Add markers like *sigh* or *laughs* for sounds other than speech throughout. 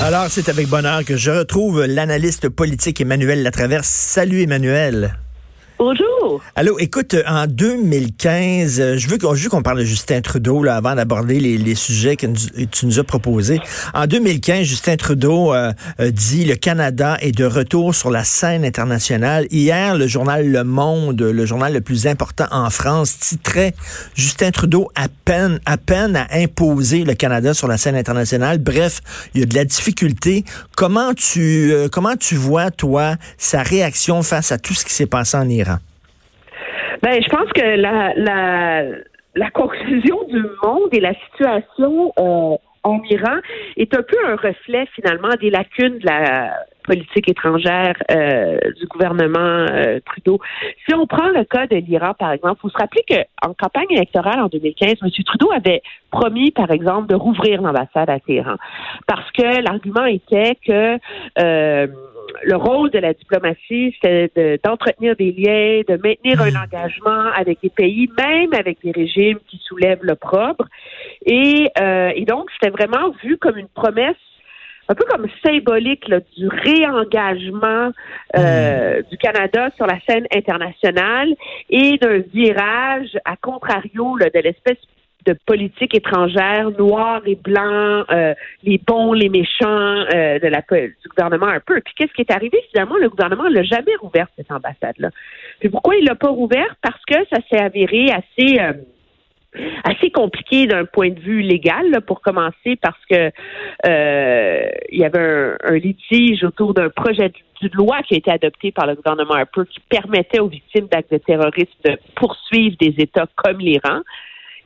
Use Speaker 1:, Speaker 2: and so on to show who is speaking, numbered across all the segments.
Speaker 1: Alors, c'est avec bonheur que je retrouve l'analyste politique Emmanuel Latraverse. Salut Emmanuel.
Speaker 2: Bonjour.
Speaker 1: Allô, écoute, en 2015, euh, je veux qu'on parle de Justin Trudeau là, avant d'aborder les, sujets que tu nous as proposés. En 2015, Justin Trudeau euh, dit le Canada est de retour sur la scène internationale. Hier, le journal Le Monde, le journal le plus important en France, titrait Justin Trudeau à peine à peine à imposer le Canada sur la scène internationale. Bref, il y a de la difficulté. Comment tu euh, comment tu vois toi sa réaction face à tout ce qui s'est passé en Iran?
Speaker 2: Ben, je pense que la, la, la conclusion du monde et la situation euh, en Iran est un peu un reflet finalement des lacunes de la politique étrangère euh, du gouvernement euh, Trudeau. Si on prend le cas de l'Iran, par exemple, il faut se rappeler qu'en campagne électorale en 2015, M. Trudeau avait promis, par exemple, de rouvrir l'ambassade à Téhéran parce que l'argument était que le rôle de la diplomatie, c'est d'entretenir des liens, de maintenir un hmm. engagement avec des pays, même avec des régimes qui soulèvent l'opprobre. Et, euh, et donc, c'était vraiment vu comme une promesse un peu comme symbolique du réengagement euh, hmm. du Canada sur la scène internationale et d'un virage à contrario de l'espèce de politique étrangère, noir et blanc, euh, les bons, les méchants euh, de la, du gouvernement un peu. Puis qu'est-ce qui est arrivé? Finalement? Le gouvernement l'a jamais rouvert cette ambassade-là. Puis pourquoi il l'a pas rouvert? Parce que ça s'est avéré assez euh, assez compliqué d'un point de vue légal, là, pour commencer, parce que il y avait un, un litige autour d'un projet de loi qui a été adopté par le gouvernement Harper qui permettait aux victimes d'actes de terrorisme de poursuivre des États comme l'Iran.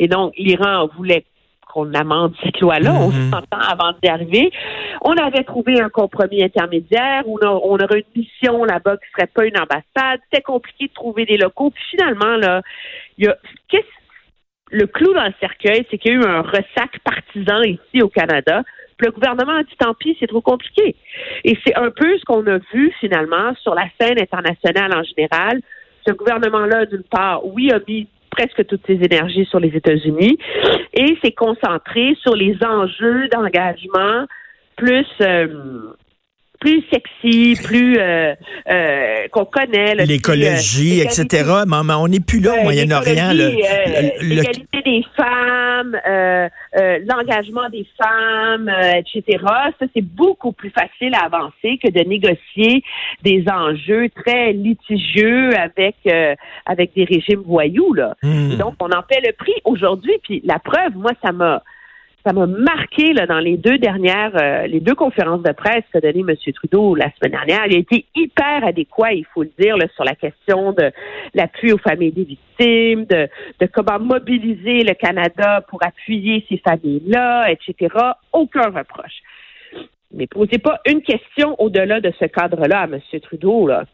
Speaker 2: Et donc, l'Iran voulait qu'on amende cette loi-là. On mhm. s'entend avant d'y arriver. On avait trouvé un compromis intermédiaire où on, aurait une mission là-bas qui serait pas une ambassade. C'était compliqué de trouver des locaux. Puis finalement, là, il y a le clou dans le cercueil, c'est qu'il y a eu un ressac partisan ici au Canada. Puis le gouvernement a dit tant pis, c'est trop compliqué. Et c'est un peu ce qu'on a vu finalement sur la scène internationale en général. Ce gouvernement-là, d'une part, oui, a mis presque toutes ses énergies sur les États-Unis. Et s'est concentré sur les enjeux d'engagement plus euh, plus sexy, plus euh, euh, qu'on connaît.
Speaker 1: L'écologie, etc. Mais, on n'est plus là au Moyen-Orient.
Speaker 2: L'égalité des femmes, l'engagement des femmes, etc. Ça, c'est beaucoup plus facile à avancer que de négocier des enjeux très litigieux avec avec des régimes voyous. Là. Hmm. Donc, on en fait le prix aujourd'hui. Puis la preuve, moi, ça m'a ça m'a marqué là, dans les deux dernières, euh, les deux conférences de presse qu'a donné M. Trudeau la semaine dernière. Il a été hyper adéquat, il faut le dire, là, sur la question de l'appui aux familles des victimes, de, de comment mobiliser le Canada pour appuyer ces familles-là, etc. Aucun reproche. Mais posez pas une question au-delà de ce cadre-là à M. Trudeau. Là.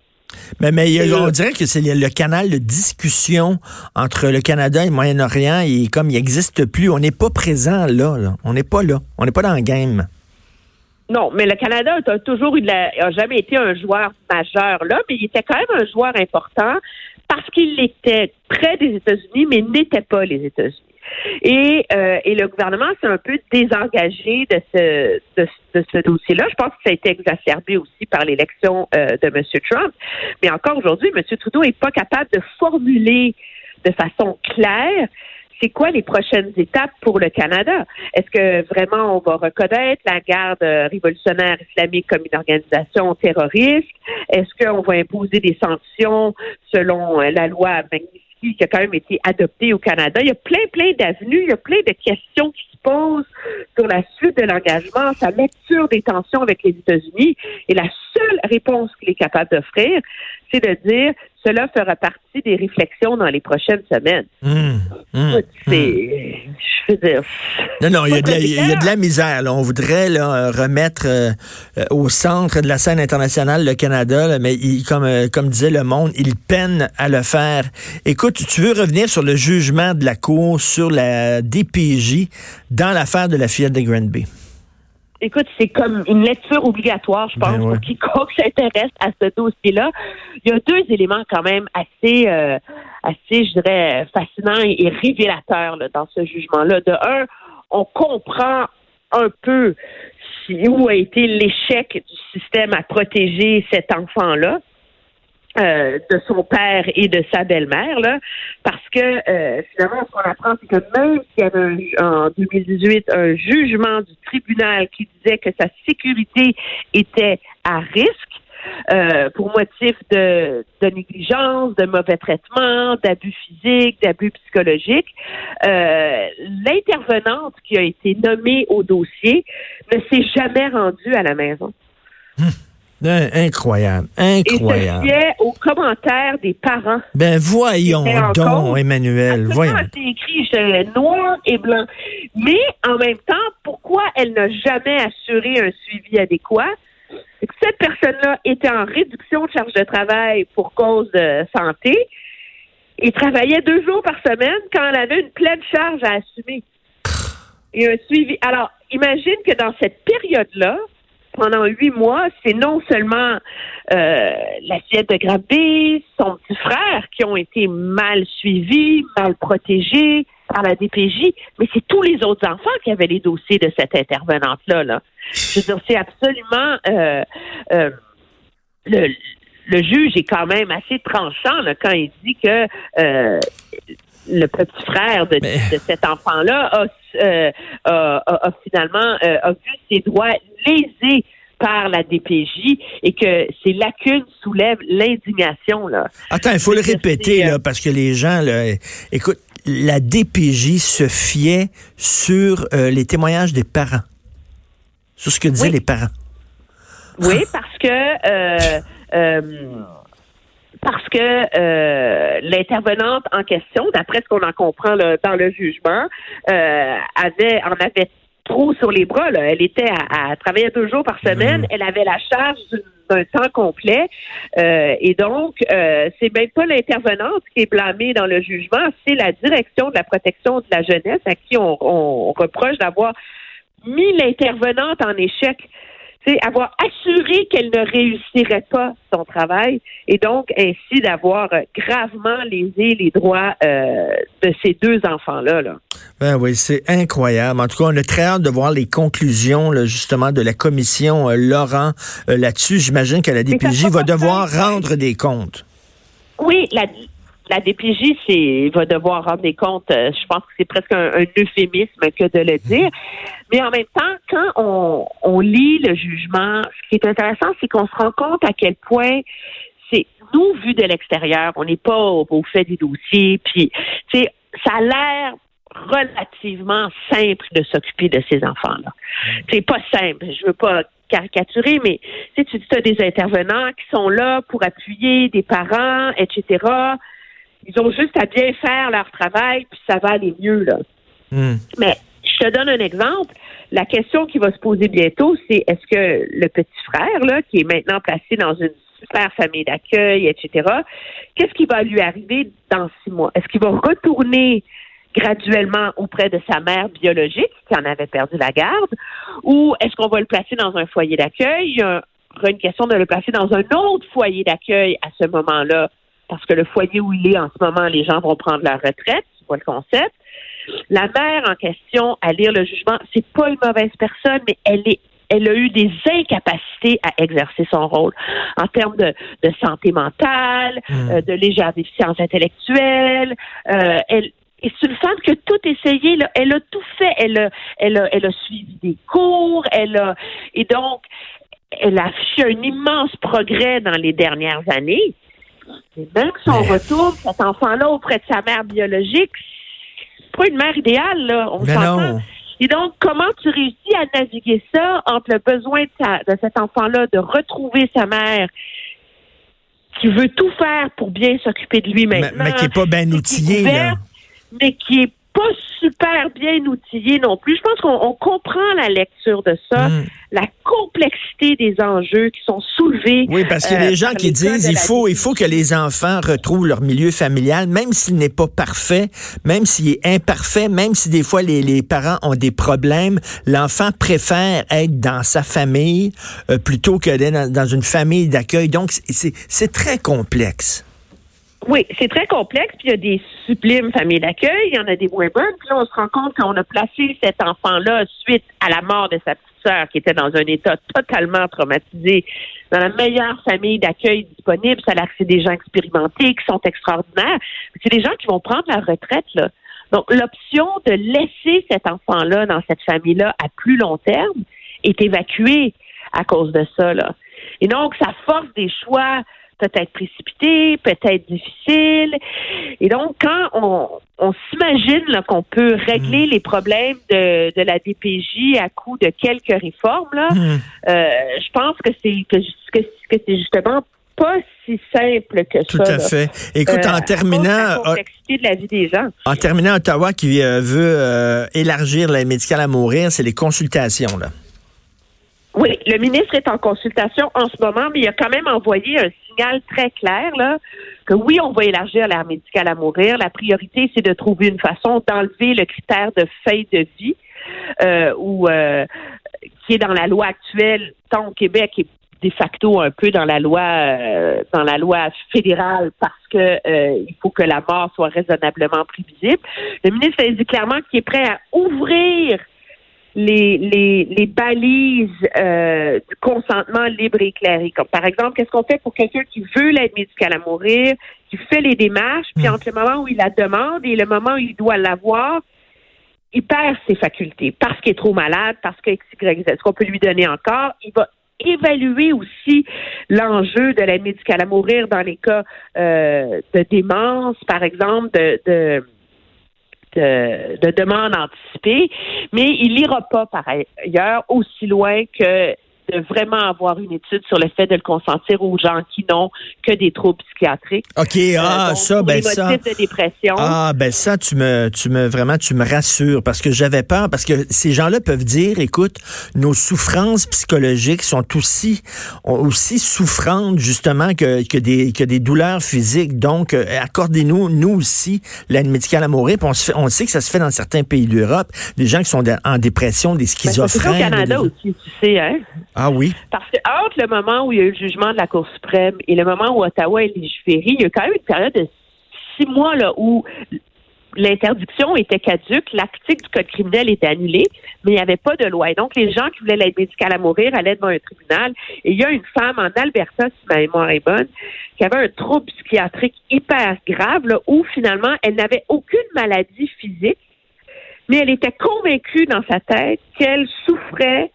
Speaker 1: Mais, mais on dirait que c'est le, canal de discussion entre le Canada et le Moyen-Orient, et comme il n'existe plus, on n'est pas présent là, On n'est pas là. On n'est pas dans le game.
Speaker 2: Non, mais le Canada a toujours eu a jamais été un joueur majeur là, mais il était quand même un joueur important qu'il était près des États-Unis, mais n'était pas les États-Unis. Et, euh, et le gouvernement s'est un peu désengagé de ce, de, ce dossier-là. Je pense que ça a été exacerbé aussi par l'élection euh, de M. Trump. Mais encore aujourd'hui, M. Trudeau n'est pas capable de formuler de façon claire c'est quoi les prochaines étapes pour le Canada? Est-ce que vraiment on va reconnaître la garde révolutionnaire islamique comme une organisation terroriste? Est-ce qu'on va imposer des sanctions selon euh, la loi Magnitsky qui a quand même été adoptée au Canada? Il y a plein, plein d'avenues, il y a plein de questions qui se sur la suite de l'engagement, sa lecture des tensions avec les États-Unis. Et la seule réponse qu'il est capable d'offrir, c'est de dire cela fera partie des réflexions dans les prochaines semaines.
Speaker 1: Hum, hum,
Speaker 2: c'est, je veux dire.
Speaker 1: Non, non, il y, a de la, il y a de la misère. Là. On voudrait là, remettre euh, au centre de la scène internationale le Canada, là, mais il, comme, euh, comme disait le monde, il peine à le faire. Écoute, tu veux revenir sur le jugement de la Cour sur la DPJ dans l'affaire de la fillette de Granby?
Speaker 2: écoute, c'est comme une lecture obligatoire, je pense, ben pour quiconque *laughs* s'intéresse à ce dossier-là. Il y a deux éléments quand même assez, euh, assez, je dirais, fascinants et, révélateurs dans ce jugement-là. De un, on comprend un peu où a été l'échec du système à protéger cet enfant-là. Euh, de son père et de sa belle-mère, là, parce que euh, finalement, ce qu'on apprend, c'est que même s'il y avait en 2018 un jugement du tribunal qui disait que sa sécurité était à risque, euh, pour motif de, de, négligence, de mauvais traitement, d'abus physiques, d'abus psychologiques. Euh, L'intervenante qui a été nommée au dossier ne s'est jamais rendue à la maison.
Speaker 1: Hum. Incroyable, incroyable.
Speaker 2: Et ce aux commentaires des parents.
Speaker 1: Ben voyons donc, Emmanuel, voyons.
Speaker 2: C'est écrit noir et blanc. Mais en même temps, pourquoi elle n'a jamais assuré un suivi adéquat? Cette personne-là était en réduction de charge de travail pour cause de santé et travaillait deux jours par semaine quand elle avait une pleine charge à assumer. Et un suivi. Alors, imagine que dans cette période-là, pendant huit mois, c'est non seulement euh, la fillette de Grabé, son petit frère qui ont été mal suivis, mal protégés par la DPJ, mais c'est tous les autres enfants qui avaient les dossiers de cette intervenante-là. Là. Je veux dire, c'est absolument euh, euh, le, juge est quand même assez tranchant quand il dit que le petit frère de, de cet enfant-là a, euh, a, a, finalement euh, a vu ses droits lésés par la DPJ et que ces lacunes soulèvent l'indignation. Là.
Speaker 1: Attends, il faut le répéter là, euh, parce que les gens, là, écoute, la DPJ se fiait sur les témoignages des parents, sur ce que disaient les parents.
Speaker 2: Oui, parce que parce que euh, l'intervenante en question, d'après ce qu'on en comprend dans le jugement, euh, avait en avait trop sur les bras. Elle était à, travailler deux jours par semaine. Elle avait la charge d'un temps complet. Euh, et donc, euh, c'est même pas l'intervenante qui est blâmée dans le jugement, c'est la direction de la protection de la jeunesse à qui on reproche d'avoir mis l'intervenante en échec c'est avoir assuré qu'elle ne réussirait pas son travail et donc ainsi d'avoir gravement lésé les droits euh, de ces deux enfants-là. Là.
Speaker 1: Ben oui, c'est incroyable. En tout cas, on a très hâte de voir les conclusions justement de la commission euh, Laurent euh, là-dessus. J'imagine que la DPJ va devoir rendre des comptes.
Speaker 2: Oui, la, la DPJ c'est, va devoir rendre des comptes. Euh, je pense que c'est presque un, euphémisme que de le dire. Mais en même temps, quand on, on lit le jugement, ce qui est intéressant, c'est qu'on se rend compte à quel point c'est nous, vu de l'extérieur, on n'est pas au, fait des dossiers, puis ça a l'air relativement simple de s'occuper de ces enfants-là. C'est pas simple. Je veux pas caricaturer, mais tu dis, tu as des intervenants qui sont là pour appuyer des parents, etc. Ils ont juste à bien faire leur travail, puis ça va aller mieux, là. Hmm. Mais je te donne un exemple. La question qui va se poser bientôt, c'est est-ce que le petit frère, là, qui est maintenant placé dans une super famille d'accueil, etc., qu'est-ce qui va lui arriver dans six mois? Est-ce qu'il va retourner graduellement auprès de sa mère biologique, qui en avait perdu la garde, ou est-ce qu'on va le placer dans un foyer d'accueil? Il y aura une question de le placer dans un autre foyer d'accueil à ce moment-là parce que le foyer où il est en ce moment, les gens vont prendre leur retraite, tu vois le concept. La mère en question, à lire le jugement, c'est pas une mauvaise personne, mais elle est elle a eu des incapacités à exercer son rôle en termes de, santé mentale, hmm. euh, de légère déficience intellectuelle. Euh, elle, et c'est une femme qui a tout essayé. Là. Elle a tout fait. Elle a, elle a, elle a suivi des cours. Elle a, et donc, elle a affiché un immense progrès dans les dernières années. Et même si on retourne cet enfant-là auprès de sa mère biologique, c'est pas une mère idéale, là. On
Speaker 1: non.
Speaker 2: Et donc, comment tu réussis à naviguer ça entre le besoin de, de cet enfant-là de retrouver sa mère? Qui veut tout faire pour bien s'occuper de lui maintenant.
Speaker 1: Mais, mais qui n'est pas bien outillé, là.
Speaker 2: Mais qui est pas super bien outillé non plus. Je pense qu'on comprend la lecture de ça, mm. la complexité des enjeux qui sont soulevés.
Speaker 1: Oui, parce qu'il y a des gens qui disent il faut, il faut que les enfants retrouvent leur milieu familial, même s'il n'est pas parfait, même s'il est imparfait, même si des fois les, les parents ont des problèmes, l'enfant préfère être dans sa famille euh, plutôt que d'être dans une famille d'accueil. Donc, c'est très complexe.
Speaker 2: Oui, c'est très complexe, puis il y a des sublimes familles d'accueil, il y en a des moins bonnes, puis là, on se rend compte qu'on a placé cet enfant-là suite à la mort de sa petite sœur qui était dans un état totalement traumatisé dans la meilleure famille d'accueil disponible. Ça c'est des gens expérimentés qui sont extraordinaires. C'est des gens qui vont prendre la retraite, là. Donc, l'option de laisser cet enfant-là dans cette famille-là à plus long terme est évacuée à cause de ça, là. Et donc, ça force des choix peut-être précipité, peut-être difficile. Et donc, quand on, on s'imagine qu'on peut régler mm. les problèmes de, de, la DPJ à coup de quelques réformes, là, mm. euh, je pense que c'est que, que, que c'est justement pas si simple que
Speaker 1: ça. Tout à fait. Écoute, en euh, terminant, la
Speaker 2: euh, complexité de la vie des gens.
Speaker 1: En terminant, Ottawa qui veut élargir l'aide médicale à mourir, c'est les consultations là.
Speaker 2: Oui, le ministre est en consultation en ce moment, mais il a quand même envoyé un signal très clair là que oui, on va élargir l'air médicale à mourir. La priorité, c'est de trouver une façon d'enlever le critère de fin de vie euh, ou euh, qui est dans la loi actuelle, tant au Québec et de facto un peu dans la loi euh, dans la loi fédérale parce que euh, il faut que la mort soit raisonnablement prévisible. Le ministre a dit clairement qu'il est prêt à ouvrir les, les, les balises euh, du consentement libre et éclairé. Comme par exemple, qu'est-ce qu'on fait pour quelqu'un qui veut l'aide médicale à mourir, qui fait les démarches, puis hmm. entre le moment où il la demande et le moment où il doit l'avoir, il perd ses facultés parce qu'il est trop malade, parce que Est-ce qu'on peut lui donner encore? Il va évaluer aussi l'enjeu de l'aide médicale à mourir dans les cas euh, de démence, par exemple, de, de de, de demande anticipée, mais il n'ira pas par ailleurs aussi loin que de vraiment avoir une étude sur le fait de le consentir aux gens qui n'ont que des troubles psychiatriques.
Speaker 1: OK, ah, euh, ça, ben ça.
Speaker 2: de dépression.
Speaker 1: Ah, ben ça, tu me, tu me, vraiment, tu me rassures parce que j'avais peur, parce que ces gens-là peuvent dire, écoute, nos souffrances psychologiques sont aussi, aussi souffrantes, justement, que, que des, que des douleurs physiques. Donc, euh, accordez-nous, nous aussi, l'aide médicale à mourir. on, se on sait que ça se fait dans certains pays d'Europe, des gens qui sont en dépression, des ben, schizophrènes.
Speaker 2: au Canada aussi, tu sais, hein?
Speaker 1: Ah oui.
Speaker 2: Parce que entre le moment où il y a eu le jugement de la Cour suprême et le moment où Ottawa est légiféré, il y a quand même une période de six mois là, où l'interdiction était caduque, l'article du code criminel était annulé, mais il n'y avait pas de loi. Et donc, les gens qui voulaient l'aide médicale à mourir allaient devant un tribunal. Et il y a une femme en Alberta, si ma mémoire est bonne, qui avait un trouble psychiatrique hyper grave, là, où finalement, elle n'avait aucune maladie physique, mais elle était convaincue dans sa tête qu'elle souffrait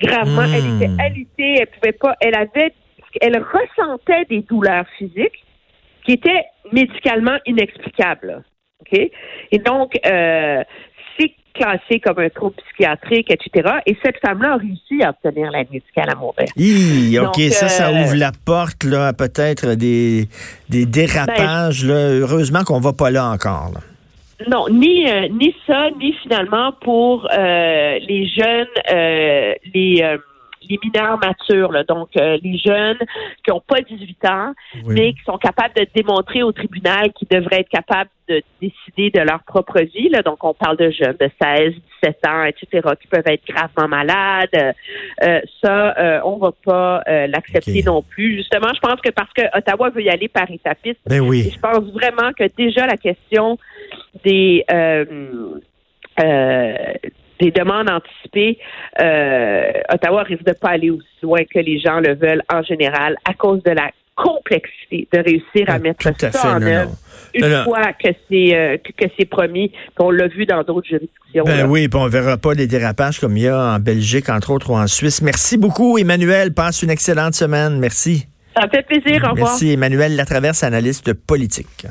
Speaker 2: gravement. Elle était hmm. alitée, elle pouvait pas, elle avait, elle ressentait des douleurs physiques qui étaient médicalement inexplicables. OK? Et donc, euh, c'est classé comme un trouble psychiatrique, etc. Et cette femme-là a réussi à obtenir l'aide médicale à mourir.
Speaker 1: OK, ça, ça euh, ouvre la porte là, à peut-être des, des dérapages. Ben, là. Heureusement qu'on va pas là encore. Là.
Speaker 2: Non, ni euh, ni ça, ni finalement pour euh, les jeunes, euh, les les mineurs matures, là, donc les jeunes qui n'ont pas 18 ans, mais qui sont capables de démontrer au tribunal qu'ils devraient être capables de décider de leur propre vie. Là. Donc, on parle de jeunes de 16, 17 ans, etc., qui peuvent être gravement malades. ça, on va pas l'accepter non plus. Justement, je pense que parce que Ottawa veut y aller par étapiste,
Speaker 1: ben oui.
Speaker 2: je pense vraiment que déjà la question des euh, euh, des demandes anticipées, euh, Ottawa risque de pas aller aussi loin que les gens le veulent en général à cause de la complexité de réussir à ah, mettre ça en œuvre une fois que c'est que, c'est promis. On l'a vu dans d'autres juridictions.
Speaker 1: Ben oui, puis on verra pas des dérapages comme il y a en Belgique, entre autres, ou en Suisse. Merci beaucoup, Emmanuel. Passe une excellente semaine. Merci.
Speaker 2: Ça fait plaisir. Au revoir.
Speaker 1: Merci, Emmanuel Latraverse, analyste politique.